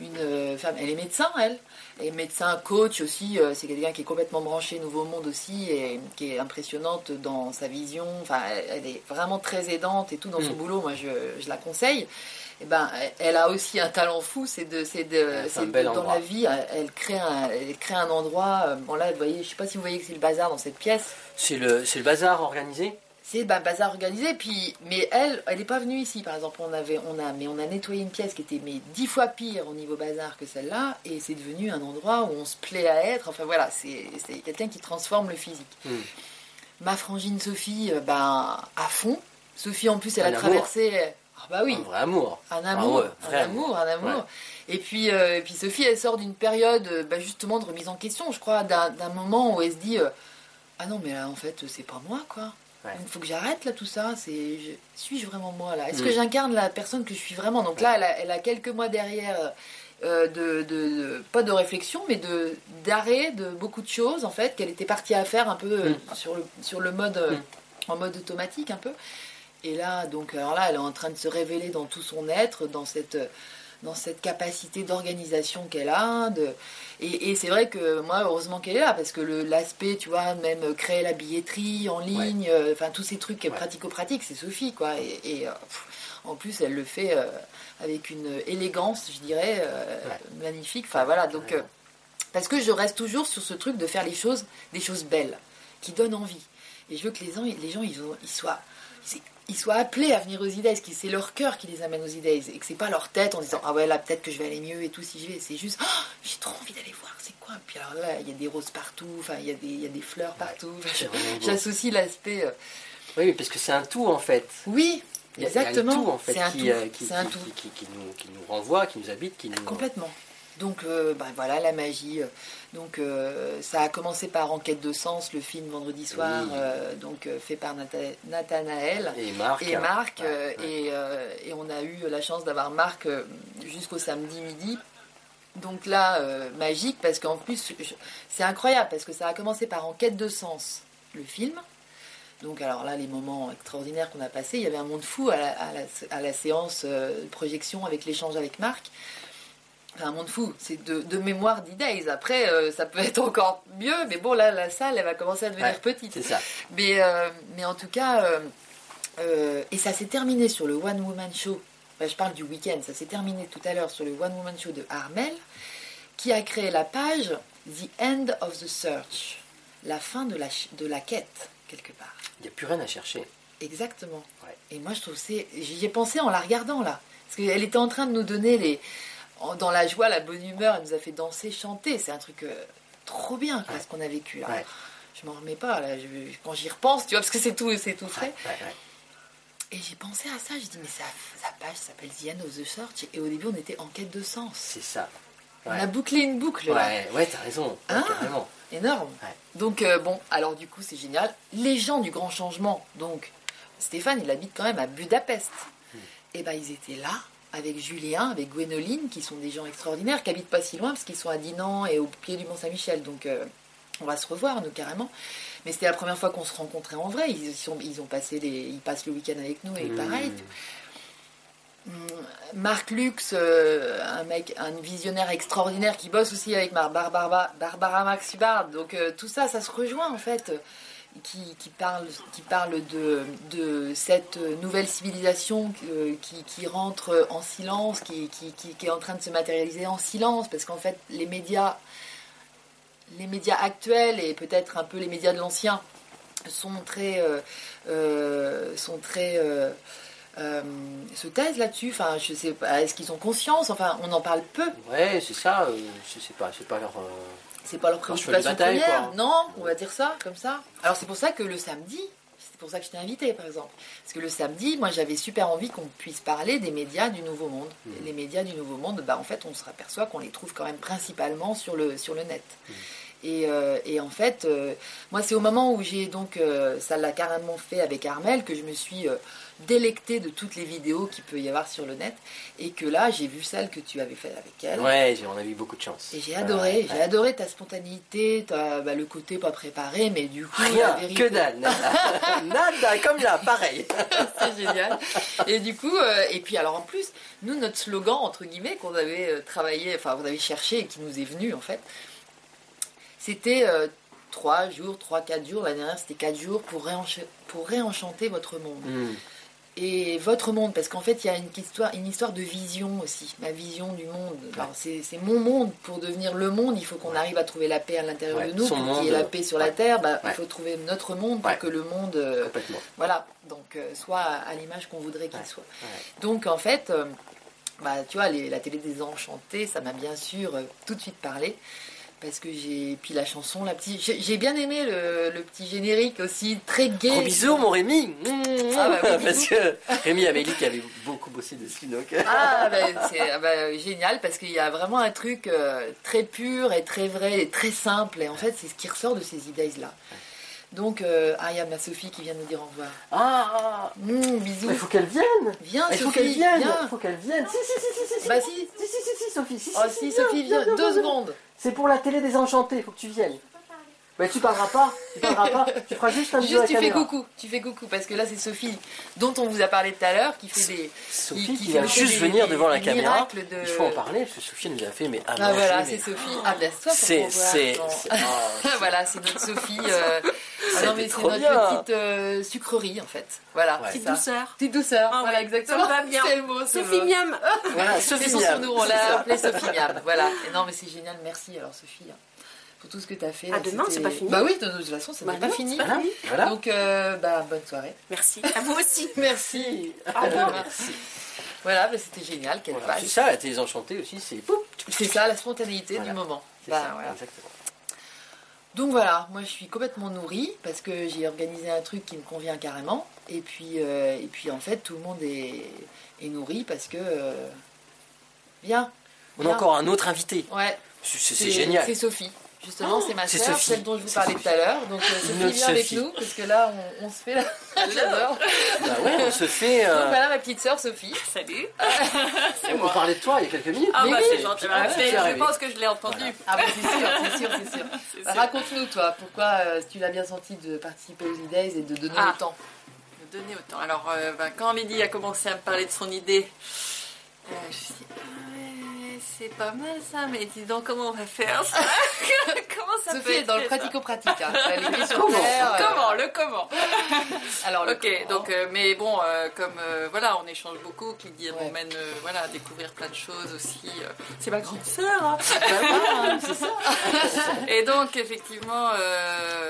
une femme, elle est médecin, elle. Et médecin, coach aussi, euh, c'est quelqu'un qui est complètement branché Nouveau Monde aussi, et qui est impressionnante dans sa vision. Enfin, elle, est vraiment très aidante et tout dans son Mm. boulot. Moi, je, je la conseille. Et ben, elle- a aussi un talent fou, c'est de, c'est de, c'est dans la vie, elle, elle crée un, elle crée un endroit. euh, Bon là, vous voyez, je sais pas si vous voyez que c'est le bazar dans cette pièce. C'est le, c'est le bazar organisé? C'est bah, bazar organisé, puis mais elle, elle n'est pas venue ici. Par exemple, on avait, on a, mais on a nettoyé une pièce qui était mais dix fois pire au niveau bazar que celle-là, et c'est devenu un endroit où on se plaît à être. Enfin voilà, c'est quelqu'un qui transforme le physique. Mm. Ma frangine Sophie, euh, ben à fond. Sophie en plus, elle Un a amour. traversé. Ah bah oui. Un vrai amour. Un amour, Ah ouais, un amour, un amour. Ouais. Et puis, euh, et puis Sophie, elle sort d'une période euh, bah, justement de remise en question, je crois, d'un d'un moment où elle se dit euh, Ah non, mais là, en fait, c'est pas moi, quoi. Il faut que j'arrête là tout ça. C'est, je- suis-je vraiment moi là? Est-ce Mm. que j'incarne la personne que je suis vraiment? Donc là, elle a, elle a quelques mois derrière, euh, de, de- de- pas de réflexion, mais de d'arrêt de beaucoup de choses en fait qu'elle était partie à faire un peu euh, Mm. sur le sur le mode euh, Mm. en mode automatique un peu. Et là, donc, alors là, elle est en train de se révéler dans tout son être, dans cette, dans cette capacité d'organisation qu'elle a. De... Et, et c'est vrai que moi, heureusement qu'elle est là, parce que l'aspect, tu vois, même créer la billetterie en ligne, euh, enfin, tous ces trucs Ouais. pratico-pratiques, c'est Sophie, quoi. Et, et, euh, pff, en plus, elle le fait euh, avec une élégance, je dirais, euh, Ouais. magnifique. Enfin, voilà, donc. Euh, parce que je reste toujours sur ce truc de faire les choses, des choses belles, qui donnent envie. Et je veux que les gens, les gens ils, ont- ils soient, ils- soient appelés à venir aux idées, parce que c'est leur cœur qui les amène aux idées, et que c'est pas leur tête en disant ah ouais là peut-être que je vais aller mieux et tout si je vais. C'est juste Ah, j'ai trop envie d'aller voir, c'est quoi? Puis alors là il y a des roses partout, enfin il y a des, il y a des fleurs partout. Enfin. J'associe l'aspect. euh, Oui, parce que c'est un tout en fait. Oui, exactement. tout en fait c'est un qui, tout. euh, qui, c'est un qui- tout. qui- qui- qui nous, qui nous renvoie, qui nous habite, qui nous. Complètement. Donc euh, bah, voilà la magie. Donc euh, ça a commencé par Enquête de sens, le film vendredi soir, Oui. euh, donc fait par Natha- Nathanaël Et Marc. et Marc. Ouais. Et, et on a eu la chance d'avoir Marc jusqu'au samedi midi. Donc là, magique, parce qu'en plus, c'est incroyable, parce que ça a commencé par Enquête de sens, le film. Donc alors là, les moments extraordinaires qu'on a passés, il y avait un monde fou à la, à la- à la séance de projection avec l'échange avec Marc. Enfin, un monde fou, c'est de, de mémoire d'idées. Après, euh, ça peut être encore mieux, mais bon, là, la salle, elle va commencer à devenir Ouais, petite. C'est ça. Mais, euh, mais en tout cas, euh, et ça s'est terminé sur le One Woman Show. Enfin, je parle du week-end, ça s'est terminé tout à l'heure sur le One Woman Show de Armel, qui a créé la page The End of the Search, la fin de la, de la quête, quelque part. Il n'y a plus rien à chercher. Exactement. Ouais. Et moi, je trouve c'est. J'y ai pensé en la regardant là. Parce qu'elle était en train de nous donner les. Dans la joie, la bonne humeur, elle nous a fait danser, chanter. C'est un truc euh, trop bien, quoi, ce qu'on a vécu là. Ouais. Je m'en remets pas, là, je- quand j'y repense, tu vois, parce que c'est tout, c'est tout frais. Ouais, ouais. Et j'ai pensé à ça, j'ai dit, mais sa, sa page s'appelle The End of the Search. Et au début, on était en quête de sens. C'est ça. On Ouais. a bouclé une boucle, là. Ouais, ouais, t'as raison. Ouais, Hein carrément. Énorme. Ouais. Donc, euh, bon, alors du coup, c'est génial. Les gens du grand changement, donc, Stéphane, il habite quand même à Budapest. Hmm. Et ben, ils étaient là, avec Julien, avec Gwénoline, qui sont des gens extraordinaires, qui habitent pas si loin, parce qu'ils sont à Dinan et au pied du Mont-Saint-Michel. Donc, euh, on va se revoir, nous, carrément. Mais c'était la première fois qu'on se rencontrait en vrai. Ils, sont, ils ont passé les, ils passent le week-end avec nous, et pareil. Mmh. Marc Lux, euh, un mec, un visionnaire extraordinaire qui bosse aussi avec Mar- Barbara, Barbara Max Hubbard. Donc euh, tout ça, ça se rejoint en fait. Qui, parle, qui parle de, cette nouvelle civilisation euh, qui, rentre en silence, qui, qui, est en train de se matérialiser en silence, parce qu'en fait, les médias, les médias actuels et peut-être un peu les médias de l'ancien sont très, euh, euh, sont très se taisent là-dessus. Enfin, je sais pas. Est-ce qu'ils ont conscience? Enfin, on en parle peu. Ouais, c'est ça. euh, sais pas, c'est pas leur. C'est pas leur préoccupation première. Non, on va dire ça comme ça. Alors c'est pour ça que le samedi, c'est pour ça que je t'ai invité par exemple. Parce que le samedi, moi j'avais super envie qu'on puisse parler des médias du Nouveau Monde. Mhm. Les médias du Nouveau Monde, bah en fait on se aperçoit qu'on les trouve quand même principalement sur le sur le net. Mhm. Et, euh, et en fait, euh, moi c'est au moment où j'ai donc, euh, ça l'a carrément fait avec Armel, que je me suis délectée de toutes les vidéos qu'il peut y avoir sur le net. Et que là j'ai vu celle que tu avais faite avec elle. Ouais, j'ai- on a eu beaucoup de chance. Et j'ai adoré, Ouais, j'ai adoré ta spontanéité, ta, bah, le côté pas préparé, mais du coup, la Rien, vérité, que dalle, nada. nada, comme là, pareil. c'est génial. Et du coup, euh, et puis alors en plus, nous, notre slogan, entre guillemets, qu'on avait euh, travaillé, enfin, qu'on avait cherché et qui nous est venu, en fait, c'était euh, trois jours, trois, quatre jours. La dernière, c'était quatre jours pour, réench- pour réenchanter votre monde. Hmm. Et votre monde, parce qu'en fait, il y a une histoire, une histoire de vision aussi, ma vision du monde. C'est c'est mon monde. Pour devenir le monde, il faut qu'on arrive à trouver la paix à l'intérieur Ouais, de nous. son Pour qu'il y ait la paix sur la terre, bah, il faut trouver notre monde pour que le monde, euh, voilà, donc euh, soit à l'image qu'on voudrait qu'il soit. Donc en fait, euh, bah, tu vois, les- la télé des enchantés, ça m'a bien sûr tout de suite parlé. Parce que j'ai. Puis la chanson, la petite. J'ai bien aimé le, le petit générique aussi, très gai. Gros bisous, mon Rémi. Ah bah oui, Parce que Rémi Amélie qui avaient beaucoup bossé dessus. Donc... Ah, bah, c'est ah bah, génial parce qu'il y a vraiment un truc euh, très pur et très vrai et très simple. Et en fait, c'est ce qui ressort de ces idées-là. Donc, euh, ah, il y a ma Sophie qui vient nous dire au revoir. Ah, Mmh, bisous. il faut qu'elle vienne. Viens, Il faut qu'elle vienne. Il faut qu'elle vienne. Si, si, si, si, si. Bah si. Si, si, si, si, Sophie. Si, Oh, si, Sophie, viens, deux secondes. C'est pour la télé des enchantés, il faut que tu viennes. Mais tu parleras pas, tu parleras pas, tu feras juste un Juste, tu fais coucou. Tu fais coucou parce que là, c'est Sophie dont on vous a parlé tout à l'heure qui fait des. Sophie qui qui, va juste des- venir des- devant la caméra. de- Il faut en parler, parce que Sophie nous a fait mais à Ah manger, voilà, mais- c'est Sophie. Ah, bien, toi, pour C'est, voit. c'est, oh, voilà, c'est notre Sophie. euh, ah non, mais c'est notre bien. petite euh, sucrerie en fait. Voilà, Ouais. Petite ça. douceur. Petite douceur. Ah voilà, exactement. ça va bien. C'est le mot. Sophie. Miam. Voilà, C'est Sophie son Miam. surnom, on l'a appelée Sophie Miam. Voilà. Et non, mais c'est génial. Merci alors Sophie hein, pour tout ce que tu as fait. À là, demain, c'est pas fini Bah oui, de toute façon, ça Bah pas fini. c'est pas Voilà, voilà. Donc, euh, bah, bonne soirée. Merci. À vous aussi. Merci. Au revoir. Merci. Voilà, bah, c'était génial. Quelle Voilà, page. c'est ça, la télé enchantés aussi, c'est C'est ça, la spontanéité Voilà. du moment. c'est Bah, ça, voilà. exactement. Donc voilà, moi je suis complètement nourrie parce que j'ai organisé un truc qui me convient carrément. Et puis, euh, et puis en fait, tout le monde est, est nourri parce que. euh, Bien. On a bien. encore un autre invité. Ouais, C'est, c'est- c'est génial. C'est Sophie. Justement, c'est ma Sophie. celle dont je vous parlais Sophie. tout à l'heure. Donc euh, Sophie, viens avec nous parce que là, on, on se fait la. J'adore. Bah ouais, on se fait. euh, Donc voilà ma petite soeur Sophie. Salut. on parlait de toi il y a quelques minutes. Ah Mais bah oui. c'est gentil. Ah, Je pense que je l'ai entendu. Ah bah c'est sûr, c'est sûr, c'est sûr. Bah. Raconte-nous toi, pourquoi euh, tu l'as bien senti de participer aux e-days et de donner Ah. autant. Me donner autant. Alors, euh, ben, quand Amélie a commencé à me parler de son idée, euh, je me suis dit, Ah ouais, c'est pas mal ça, mais dis donc, comment on va faire ça? Comment ça peut Sophie est être dans le pratico-pratique. hein. Comment terre, euh, Comment Le comment Alors, le Ok, comment. donc, euh, mais bon, euh, comme voilà, on échange beaucoup, qui dit Ouais. m'emmène voilà, à découvrir plein de choses aussi. c'est ma grande sœur. hein. c'est ça. Et donc, effectivement,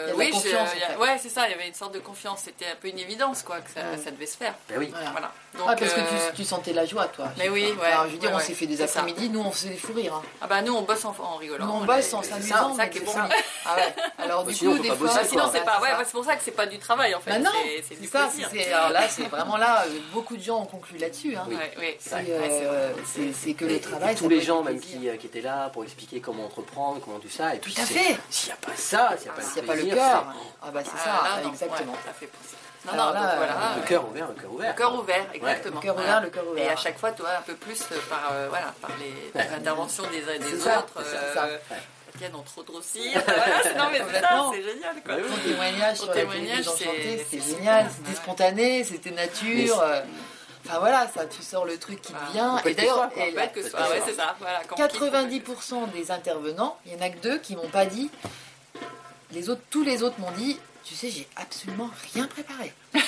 Il y oui, en fait. ouais, c'est ça, il y avait une sorte de confiance. C'était un peu une évidence, quoi, que ça, Ouais. ça devait se faire. Ben oui. Voilà. Voilà. Donc, Ah, parce que euh, tu, tu sentais la joie, toi. Mais oui, ouais. Alors, je veux dire, ouais, on ouais. s'est fait des C'est ça. après-midi, nous, on faisait des fous rires. hein. Ah bah nous, on bosse en, en rigolant. Nous, on bosse en c'est s'amusant. ça mais qui est c'est bon. ça. Ah ouais. Alors, Bah, du coup, des fois. Bah, sinon, c'est pas, ouais, ça. c'est pour ça que c'est pas du travail, en fait. Bah non, c'est- c'est c'est du ça. plaisir. c'est- Alors là, c'est vraiment là, euh, beaucoup de gens ont conclu là-dessus. Hein. C'est c'est vrai. euh, c'est- c'est que le travail. tous ça les gens même qui, étaient là pour expliquer comment entreprendre, comment tout ça. Et puis Tout à c'est- fait. S'il n'y a pas ça, s'il n'y a pas S'il le n'y a pas le cœur, ah bah c'est Ah, ça, exactement. Non, non, là, donc euh, voilà. c'est- Le cœur ouvert, le cœur ouvert. Le cœur ouvert, exactement. Le cœur Voilà. ouvert, le cœur Et ouvert. à chaque fois, tu vois, un peu plus euh, par, euh, voilà, par les, les interventions des uns et des autres. c'est ça. euh, qui ont trop de grossir. voilà, c'est- non, mais c'est génial, quoi. Oui. Ton témoignage Ton témoignage, c'était c'est génial, c'était Ouais. spontané, c'était nature. euh, Enfin voilà, ça, tu sors le truc qui te vient. On Et d'ailleurs, et ouais, ça. c'est ça. Voilà, quand on kiffe, 90% des intervenants, il y en a que deux qui m'ont pas dit. Les autres, tous les autres m'ont dit, tu sais, j'ai absolument rien préparé.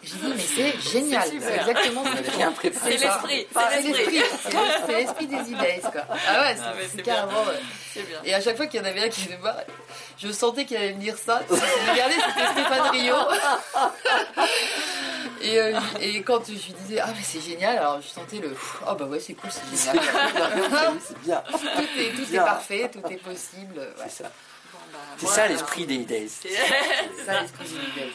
J'ai dit, mais c'est génial, C'est exactement ce préparé. C'est l'esprit, c'est l'esprit. c'est l'esprit- des idées, quoi. Ah ouais, c'est carrément. bien. Et à chaque fois qu'il y en avait un qui venait voir, je sentais qu'il allait me dire ça. Regardez, c'était Stéphane Rio. Et, euh, et quand je lui disais, ah mais c'est génial, alors je sentais le, oh bah ouais c'est cool, c'est génial. C'est bien. tout est, tout est Bien. parfait, tout est possible. ouais. C'est ça. C'est ça l'esprit des days. c'est- ça l'esprit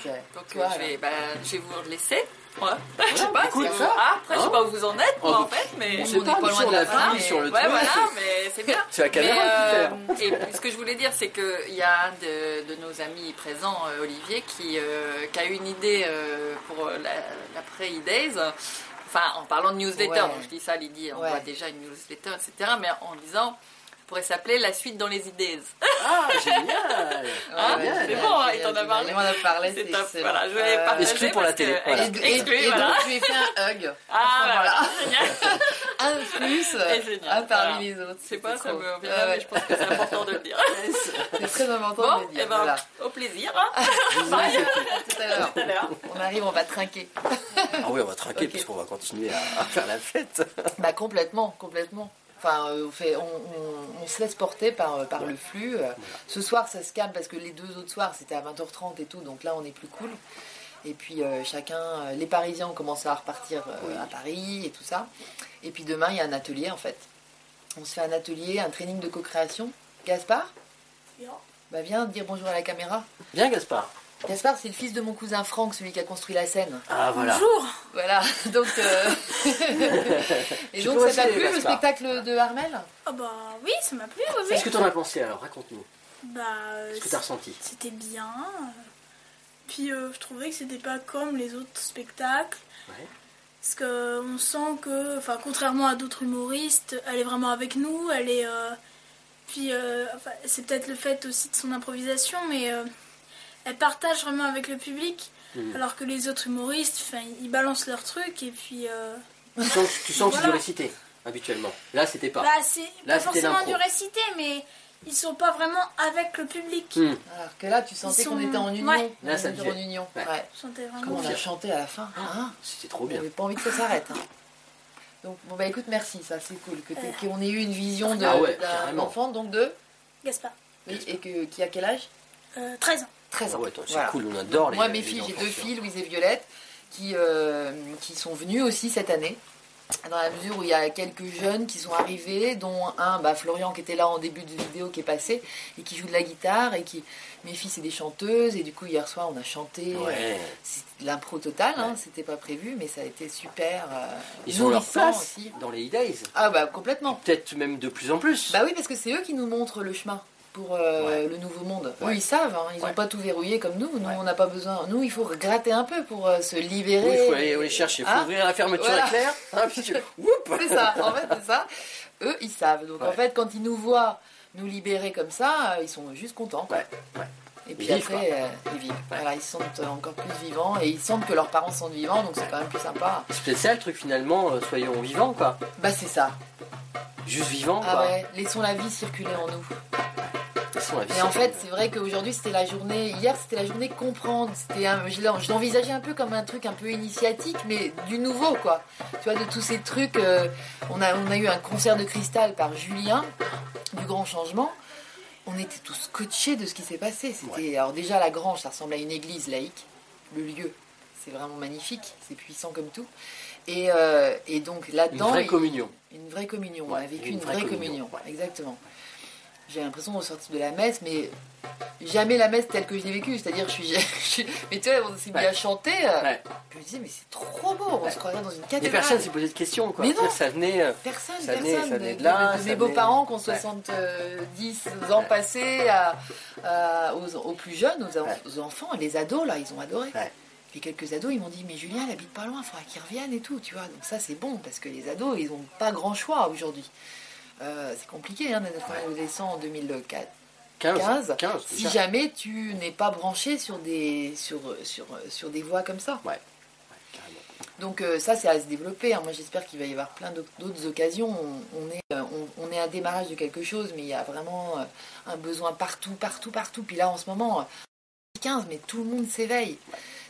c'est vrai. Donc, je, vais, bah, je vais vous laisser. Ouais. je sais pas, écoute, si vous... ah, après, je sais Hein pas où vous en êtes, moi, en fait, mais. On On est pas, loin sur de la fin, mais- sur le Ouais, truc. voilà, mais c'est bien. C'est la Mais, caméra qui fait. hein. euh, et ce que je voulais dire, c'est qu'il y a un de, de nos amis présents, euh, Olivier, qui, euh, qui a eu une idée euh, pour euh, la- l'après-E-Days. Enfin, en parlant de newsletter, Ouais. donc je dis ça, Lydie, on Ouais. voit déjà une newsletter, etc. Mais en disant, pourrait s'appeler La suite dans les idées. Ah, génial Ah, Ouais, c'est bon, hein, il t'en a parlé. Il m'en a parlé, C'est c'est top. Voilà, je vais Euh, partager Exclu pour la télé, voilà. Et, et- Exclu, et voilà. donc je lui ai fait un hug. Ah, voilà, génial. Un plus, un parmi voilà. les autres. Je sais pas, ça trop. me vient Ouais, là, mais je pense que c'est important de le dire. C'est très important Bon, de le et dire. ben, voilà. au plaisir. hein. Bye. Tout à l'heure. Tout à l'heure. On arrive, on va trinquer. Ah oui, on va trinquer puisqu'on va continuer à, à faire la fête. Bah complètement, complètement. Enfin, euh, on, fait, on, on- on se laisse porter par, euh, par le flux. Euh, Ce soir, ça se calme parce que les deux autres soirs, c'était à 20h30 et tout, donc là, on est plus cool. Et puis, euh, chacun, euh, les Parisiens ont commencé à repartir euh, à Paris et tout ça. Et puis demain, il y a un atelier en fait. On se fait un atelier, un training de co-création. Gaspard? Bah viens dire bonjour à la caméra. Bien, Gaspard. Gaspard, c'est le fils de mon cousin Franck, celui qui a construit la scène. Ah, voilà. Bonjour Voilà, donc. euh, et Je donc, ça t'a plu le spectacle de Armel? Ah bah oui, ça m'a plu, oui. Qu'est-ce que t'en as pensé alors Raconte-nous. Bah, euh, Ce que t'as ressenti. c'était bien. Puis euh, je trouvais que c'était pas comme les autres spectacles. Ouais. Parce que on sent que, enfin, contrairement à d'autres humoristes, elle est vraiment avec nous. Elle est. euh, puis, euh, enfin, c'est peut-être le fait aussi de son improvisation, mais euh, elle partage vraiment avec le public. Mhm. Alors que les autres humoristes, enfin, ils balancent leurs trucs et puis. euh, Tu sens, tu sens que c'est Voilà. du récité, habituellement. Là, c'était pas. Bah, c'est Là, pas forcément du récité, mais ils sont pas vraiment avec le public. Hmm. Alors que là, tu sentais qu'on était en union. Ouais. On Là, ça en union. Ouais. Ouais. Vraiment. Comment on a chanté à la fin hein C'était trop On bien. n'avait pas envie que ça s'arrête. hein. Donc, bon, bah écoute, merci, ça c'est cool. Que t'aies- qu'on ait eu une vision de- Ah ouais, d'un carrément. enfant, donc de. Gaspard. Oui, et que, qui a quel âge? Euh, 13 ans. 13 Ah ans. ouais, attends, c'est Voilà. cool, on adore les Moi, mes les filles, j'ai deux filles, Louise et Violette, qui, euh, qui sont venues aussi cette année. Dans la mesure où il y a quelques jeunes qui sont arrivés, dont un, bah, Florian qui était là en début de vidéo, qui est passé, et qui joue de la guitare, et qui. Mes filles, c'est des chanteuses, et du coup, hier soir, on a chanté. Ouais. C'est de l'impro total, hein, Ouais. c'était pas prévu, mais ça a été super. euh, Ils ont leur place aussi. dans les E-Days. Ah, bah, complètement. Peut-être même de plus en plus. Bah oui, parce que c'est eux qui nous montrent le chemin pour euh, Ouais. le nouveau monde. Ouais. Eux, ils savent, hein, ils n'ont Ouais. pas tout verrouillé comme nous. Nous, on n'a pas besoin. Nous, il faut gratter un peu pour euh, se libérer. Oui, il faut aller les chercher, il faut Hein ouvrir la fermeture Voilà. éclair. Hein, tu- C'est ça, en fait, c'est ça. Eux, ils savent. Donc, en fait, quand ils nous voient nous libérer comme ça, euh, ils sont juste contents. quoi. Et puis Ils vivent, après, euh, ils vivent. Voilà, ils euh, encore plus vivants et ils sentent que leurs parents sont vivants, donc c'est quand même plus sympa. C'est ça le truc finalement, soyons vivants quoi. Bah, c'est ça. Juste vivants Ah quoi. ouais, laissons la vie circuler en nous. façon, la vie Et en fait, c'est vrai qu'aujourd'hui, c'était la journée. Hier, c'était la journée comprendre. C'était, un- je l'en- je l'envisageais un peu comme un truc un peu initiatique, mais du nouveau, quoi. Tu vois, de tous ces trucs. euh, on, a, on a eu un concert de cristal par Julien, du Grand Changement. On était tous scotchés de ce qui s'est passé. C'était, alors déjà, la grange, ça ressemble à une église laïque. Le lieu, c'est vraiment magnifique. C'est puissant comme tout. Et, euh, et donc Une là-dedans, vraie il- communion. Une vraie communion. on Ouais, a vécu une une, vraie vraie, communion, communion. ouais. Exactement. J'ai l'impression de ressortir de la messe, mais jamais la messe telle que je l'ai vécue. C'est-à-dire, je suis, je suis- Mais tu vois, on s'est mis Ouais. à chanter. euh, Ouais. Je me disais, mais c'est trop beau. On se croirait dans une Et cathédrale. personne s'est posé de questions, quoi. Mais non. Ça venait. euh, Personne, Ça venait- personne. ça venait de, là, de- de ça mes venait- beaux-parents qui ont Ouais. 70 ans passés à- à- aux, aux plus jeunes, aux enfants, les ados, là, ils ont adoré. Ouais. Et quelques ados, ils m'ont dit, mais Julien, il habite pas loin, il faudra qu'il revienne et tout, tu vois. Donc ça, c'est bon, parce que les ados, ils n'ont pas grand choix aujourd'hui. Euh, c'est compliqué hein, d'être un adolescent en 2004. 15. 15, 15 Si jamais tu n'es pas branché sur des, sur, sur, sur des voies comme ça. Ouais. Ouais. Donc euh, ça, c'est à se développer. hein. Moi, j'espère qu'il va y avoir plein d'autres- occasions. On, on est, euh, on, on est à démarrage de quelque chose, mais il y a vraiment un besoin partout, partout, partout. Puis là, en ce moment, euh, 15, mais tout le monde s'éveille.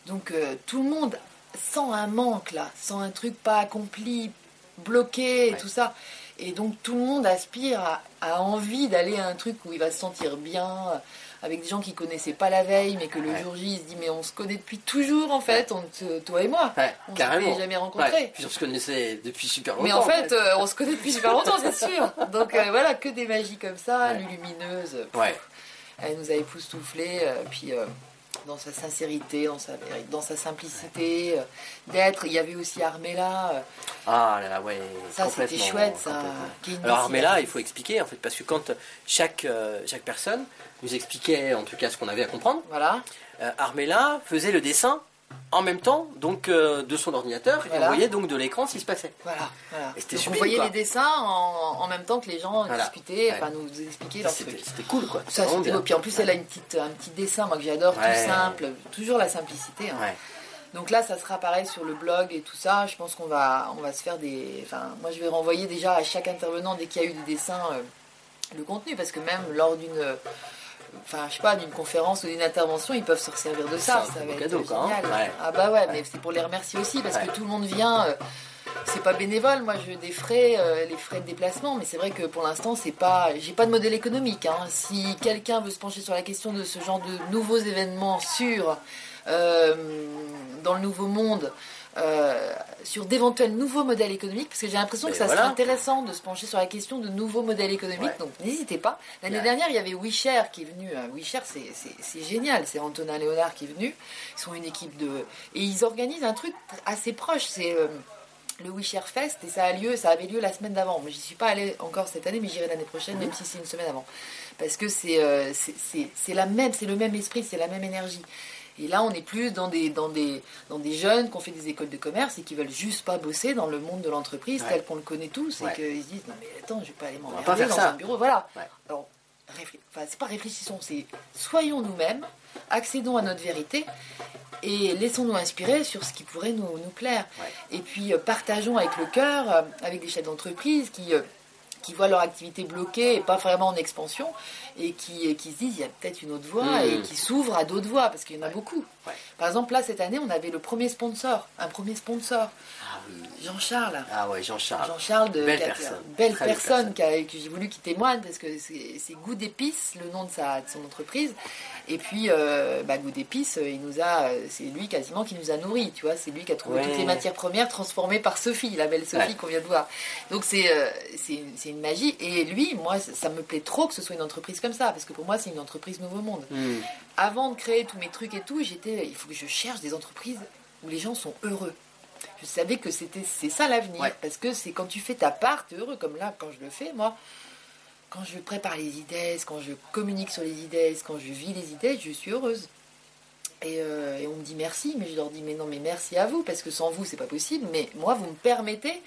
Donc euh, tout le monde sent un manque là, sent un truc pas accompli, bloqué, et Ouais. tout ça. Et donc tout le monde aspire à, a envie d'aller à un truc où il va se sentir bien, euh, avec des gens qui connaissaient pas la veille, mais que le Ouais. jour J, il se dit mais on se connaît depuis toujours en fait, on toi et moi. Ouais, On s'était jamais rencontrés. Puis on se connaissait depuis super longtemps. Mais en fait, euh, on se connaît depuis super longtemps, c'est sûr. Donc euh, voilà, que des magies comme ça. Pff, Ouais. Elle nous a époustouflés, puis dans sa sincérité, dans sa, dans sa simplicité euh, d'être. Il y avait aussi Armella. euh, Ah là là, ouais. ça, c'était chouette, ça. Alors Armella, il faut expliquer en fait, parce que quand chaque, euh, chaque personne nous expliquait en tout cas ce qu'on avait à comprendre, Voilà, Armella faisait le dessin en même temps donc euh, de son ordinateur et Voilà. on voyait donc de l'écran ce qui se passait. voilà, voilà. Et c'était on voyait quoi. les dessins en, en même temps que les gens Voilà. discutaient, Ouais. enfin nous expliquaient C'était cool quoi. Ça, c'était. Puis en plus, elle a une petite, un petit dessin, moi, que j'adore, Ouais. tout simple. Toujours la simplicité. hein. Ouais. Donc là, ça sera pareil sur le blog et tout ça. Je pense qu'on va, on va se faire des. Enfin, moi, je vais renvoyer déjà à chaque intervenant dès qu'il y a eu des dessins euh, le contenu, parce que même lors d'une, enfin, je sais pas, d'une conférence ou d'une intervention, ils peuvent se resservir de ça. Ça va être cadeau, hein. Ouais. Ah bah ouais, Ouais. mais c'est pour les remercier aussi, parce Ouais. que tout le monde vient. euh, c'est pas bénévole, moi je des frais, euh, les frais de déplacement, mais c'est vrai que pour l'instant c'est pas, j'ai pas de modèle économique. hein. Si quelqu'un veut se pencher sur la question de ce genre de nouveaux événements sur euh, dans le nouveau monde, euh, sur d'éventuels nouveaux modèles économiques, parce que j'ai l'impression que ça voilà. serait intéressant de se pencher sur la question de nouveaux modèles économiques. Ouais. Donc n'hésitez pas. L'année dernière il y avait WeShare qui est venu. euh, WeShare c'est génial, c'est Antonin Léonard qui est venu. Ils sont une équipe de et ils organisent un truc assez proche. C'est euh, le WeShare Fest et ça a lieu, ça avait lieu la semaine d'avant. Moi, j'y suis pas allée encore cette année, mais j'irai l'année prochaine, même si c'est une semaine avant, parce que c'est euh, c'est- c'est c'est la même, c'est le même esprit, c'est la même énergie. Et là, on est plus dans des dans des dans des jeunes qui ont fait des écoles de commerce et qui veulent juste pas bosser dans le monde de l'entreprise Ouais. tel qu'on le connaît tous Ouais. et qu'ils se disent non mais attends, je vais pas aller m'emmerder dans ça. un bureau. Voilà. Ouais. Alors, réfl- enfin, c'est pas réfléchissons, c'est soyons nous-mêmes, accédons à notre vérité et laissons-nous inspirer sur ce qui pourrait nous, nous plaire. Et puis euh, partageons avec le cœur, euh, avec des chefs d'entreprise qui, euh, qui voient leur activité bloquée et pas vraiment en expansion et qui, et qui se disent il y a peut-être une autre voie et qui s'ouvrent à d'autres voies parce qu'il y en a beaucoup. Ouais. Par exemple, là, cette année, on avait le premier sponsor, un premier sponsor. Jean-Charles. Ah ouais, Jean-Charles. Jean-Charles de Belle personne. belle personne, qui a- que j'ai voulu qu'il témoigne parce que c'est Goût d'épices, le nom de, sa, de son entreprise. Et puis, euh, bah, Goût d'épices, euh, il nous a, euh, c'est lui quasiment qui nous a nourris, tu vois. C'est lui qui a trouvé Ouais. toutes les matières premières transformées par Sophie, la belle Sophie Ouais. qu'on vient de voir. Donc c'est euh, c'est une, magie. Et lui, moi, ça ça me plaît trop que ce soit une entreprise comme ça parce que pour moi, c'est une entreprise Nouveau Monde. Hmm. Avant de créer tous mes trucs et tout, j'étais, il faut que je cherche des entreprises où les gens sont heureux. Je savais que c'était c'est ça l'avenir Ouais. parce que c'est quand tu fais ta part, t'es heureux comme là quand je le fais moi. Quand je prépare les idées, quand je communique sur les idées, quand je vis les idées, je suis heureuse. Et, euh, et on me dit merci, mais je leur dis mais non mais merci à vous parce que sans vous c'est pas possible. Mais moi vous me permettez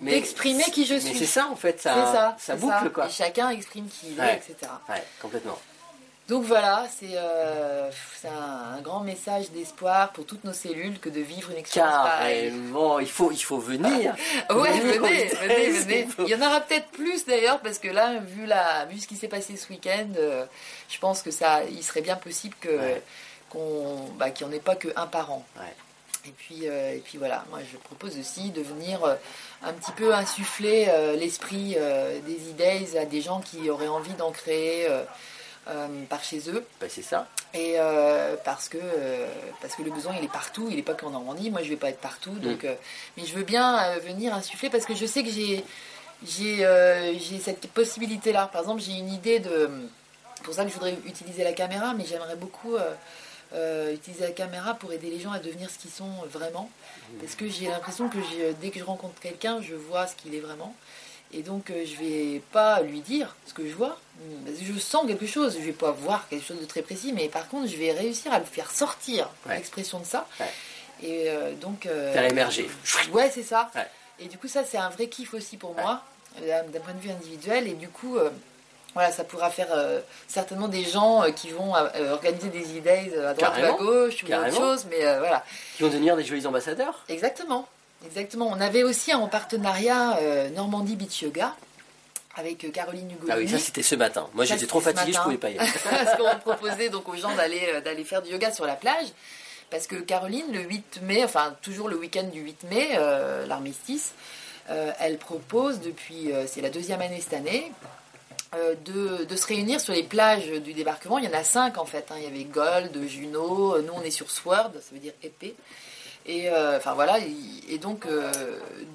d'exprimer qui je Mais suis. c'est ça en fait, ça, ça, ça boucle ça. quoi. Et chacun exprime qui il est, etc. Ouais, complètement. Donc voilà, c'est euh, un, un grand message d'espoir pour toutes nos cellules que de vivre une expérience pareille. Carrément, il faut, il faut venir. Ouais, venez, venez, venez. il y en aura peut-être plus d'ailleurs, parce que là, vu, la, vu ce qui s'est passé ce week-end, euh, je pense que ça, il serait bien possible que Ouais. qu'on, bah, qu'il n'y en ait pas qu'un par an. Ouais. Et puis, euh, et puis voilà, moi je propose aussi de venir un petit peu insuffler l'esprit des e-days à des gens qui auraient envie d'en créer par chez eux. Bah, c'est ça. Et euh, parce que euh, parce que le besoin il est partout, il n'est pas qu'en Normandie. Moi je vais pas être partout, donc euh, mais je veux bien euh, venir insuffler parce que je sais que j'ai j'ai euh, cette possibilité là. Par exemple j'ai une idée de pour ça que je voudrais utiliser la caméra, mais j'aimerais beaucoup euh, euh, utiliser la caméra pour aider les gens à devenir ce qu'ils sont vraiment. Parce que j'ai l'impression que dès que je rencontre quelqu'un, je vois ce qu'il est vraiment. Et donc, euh, je vais pas lui dire ce que je vois. Je sens quelque chose. Je vais pas voir quelque chose de très précis, mais par contre, je vais réussir à le faire sortir Ouais. l'expression de ça. Ouais. Et euh, donc. euh, Faire émerger. Ouais, c'est ça. Ouais. Et du coup, ça, c'est un vrai kiff aussi pour moi, euh, d'un point de vue individuel. Et du coup, euh, voilà, ça pourra faire certainement des gens qui vont organiser des e-days à droite ou à gauche ou autre chose. Mais voilà. Qui vont devenir des jolis ambassadeurs. Exactement, exactement. On avait aussi en partenariat euh, Normandie Beach Yoga avec euh, Caroline Hugolini. Ah oui, ça c'était ce matin. Moi j'étais trop c'était ce fatigué, je matin. pouvais pas y aller. Parce qu'on proposait donc aux gens d'aller euh, d'aller faire du yoga sur la plage. Parce que Caroline, le 8 mai, enfin toujours le week-end du 8 mai, euh, l'armistice, euh, elle propose depuis, euh, c'est la deuxième année cette année, de, de se réunir sur les plages du débarquement. Il y en a cinq en fait. hein. Il y avait Gold, Juno, nous on est sur Sword, ça veut dire épée. Et euh, enfin voilà, et, donc euh,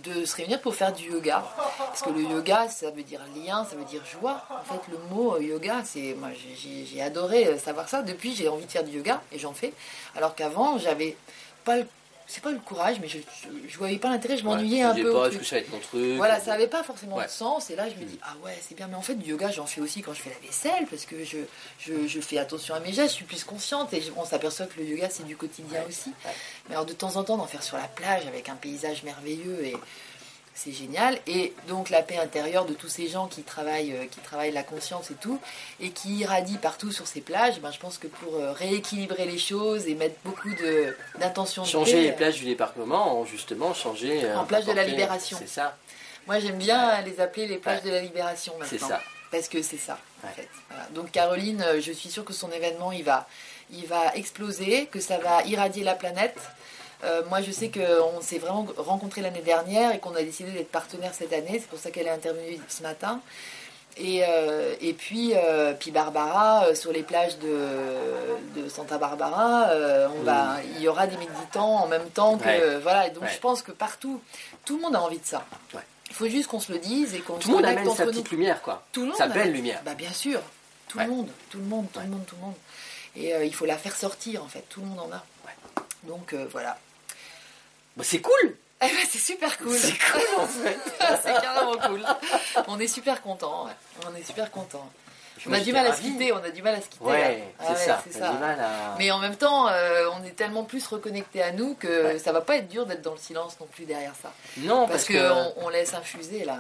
de se réunir pour faire du yoga. Parce que le yoga, ça veut dire lien, ça veut dire joie. En fait, le mot euh, yoga, c'est moi j'ai- adoré savoir ça. Depuis, j'ai envie de faire du yoga et j'en fais. Alors qu'avant, j'avais pas le c'est pas le courage, mais je, je, je voyais pas l'intérêt, je m'ennuyais Ouais, un peu. pas, que ça va être mon truc Voilà, ça avait pas forcément Ouais. de sens. Et là, je me dis, ah ouais, c'est bien. Mais en fait, du yoga, j'en fais aussi quand je fais la vaisselle, parce que je, je, je fais attention à mes gestes, je suis plus consciente. Et on s'aperçoit que le yoga, c'est du quotidien aussi. Mais alors, de temps en temps, d'en faire sur la plage avec un paysage merveilleux, et c'est génial. Et donc, la paix intérieure de tous ces gens qui travaillent, euh, qui travaillent la conscience et tout, et qui irradient partout sur ces plages, ben, je pense que pour euh, rééquilibrer les choses et mettre beaucoup de Changer paix, les plages du département, en justement changer. euh, En plage de la libération. C'est ça. Moi, j'aime bien les appeler les plages Ouais. de la libération maintenant. C'est ça. Parce que c'est ça, en fait. Voilà. Donc, Caroline, je suis sûre que son événement, il va, il va exploser, que ça va irradier la planète. Euh, moi, je sais qu'on s'est vraiment rencontrés l'année dernière et qu'on a décidé d'être partenaires cette année. C'est pour ça qu'elle est intervenue ce matin. Et, euh, et puis, euh, puis Barbara, sur les plages de, de Santa Barbara, on va, il y aura des méditants en même temps que. Ouais. Voilà, donc Ouais. je pense que partout, tout le monde a envie de ça. Ouais. Il faut juste qu'on se le dise et qu'on Tout le monde amène sa nous. petite lumière, quoi. Tout le monde sa belle lumière. Bah bien sûr, tout le monde, tout le monde, tout le monde, tout le monde. Et il faut la faire sortir en fait, tout le monde en a. Donc voilà. Bah, c'est cool. Eh ben, c'est super cool. C'est cool en fait. c'est carrément cool. On est super content. On est super content. On a du mal à se quitter, on a du mal à se quitter. Ouais. Ah c'est ouais, ça. c'est On a du mal à- Mais en même temps, euh, on est tellement plus reconnecté à nous que Ouais. ça va pas être dur d'être dans le silence non plus derrière ça. Non, Parce, parce, que, que. on, on laisse infuser là.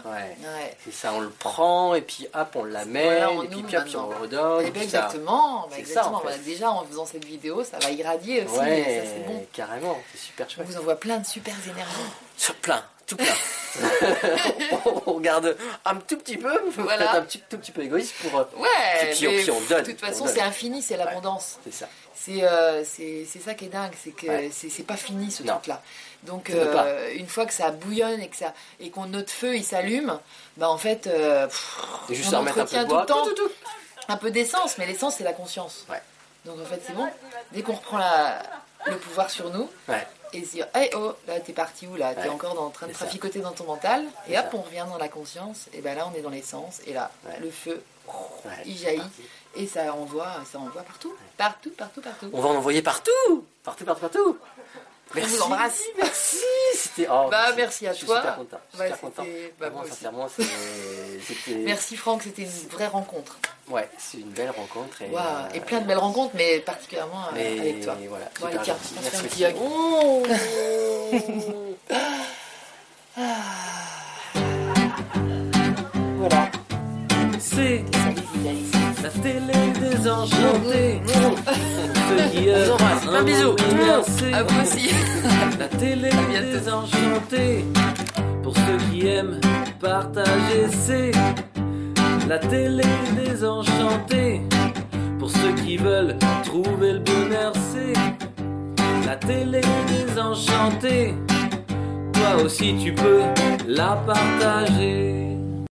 C'est ça, on le prend et puis hop, on l'amène Voilà, on et puis, puis, hop, puis on redonne. Eh et ben, ça- exactement. bah, exactement. ça, en fait. Bah, déjà en faisant cette vidéo, ça va irradier aussi. Ça c'est bon. carrément, c'est super On chouette. vous envoie plein de super énergies. Sur plein, tout plein. on regarde un tout petit peu, Voilà. un petit, tout petit peu égoïste pour. euh, Ouais, Puis- puis on- mais donne, de toute on façon, c'est infini, c'est l'abondance. C'est ça. C'est euh, ça qui est dingue, c'est que Ouais. c'est pas fini ce truc-là. Donc euh, une fois que ça bouillonne et que ça et qu'on notre feu il s'allume, bah en fait euh, pff, Et juste on un peu entretient tout le temps tout, tout, tout. un peu d'essence, mais l'essence c'est la conscience. Donc en fait c'est bon. Dès qu'on reprend la, le pouvoir sur nous. Et se dire, hey oh, là t'es parti où là? T'es Ouais. encore dans- en train de ça. traficoter dans ton mental. Et hop, ça. on revient dans la conscience. Et ben là on est dans l'essence. Et là Ouais. le feu, Ouais, il jaillit. parti. Et ça envoie, ça envoie partout, partout, partout, partout. On va en envoyer partout Partout, partout, partout Merci, vous embrasse. Merci C'était. oh, Bah, merci à je suis toi. super content. Ouais, Super content. bah, Vraiment, sincèrement, c'était. Merci Franck, c'était une vraie rencontre. Ouais, c'est une belle rencontre. Et, Waouh, euh, Et plein de belles rencontres, mais particulièrement euh, Mais avec toi. voilà, Bon, allez, tiens, on fait un Merci petit hug. Voilà. C'est. La télé désenchantée. Pour ceux qui œuvrent embrasse. à Un bisou. À vous aussi. La télé désenchantée. Pour ceux qui aiment partager, c'est la télé désenchantée. Pour ceux qui veulent trouver le bonheur, c'est la télé désenchantée. Toi aussi tu peux la partager.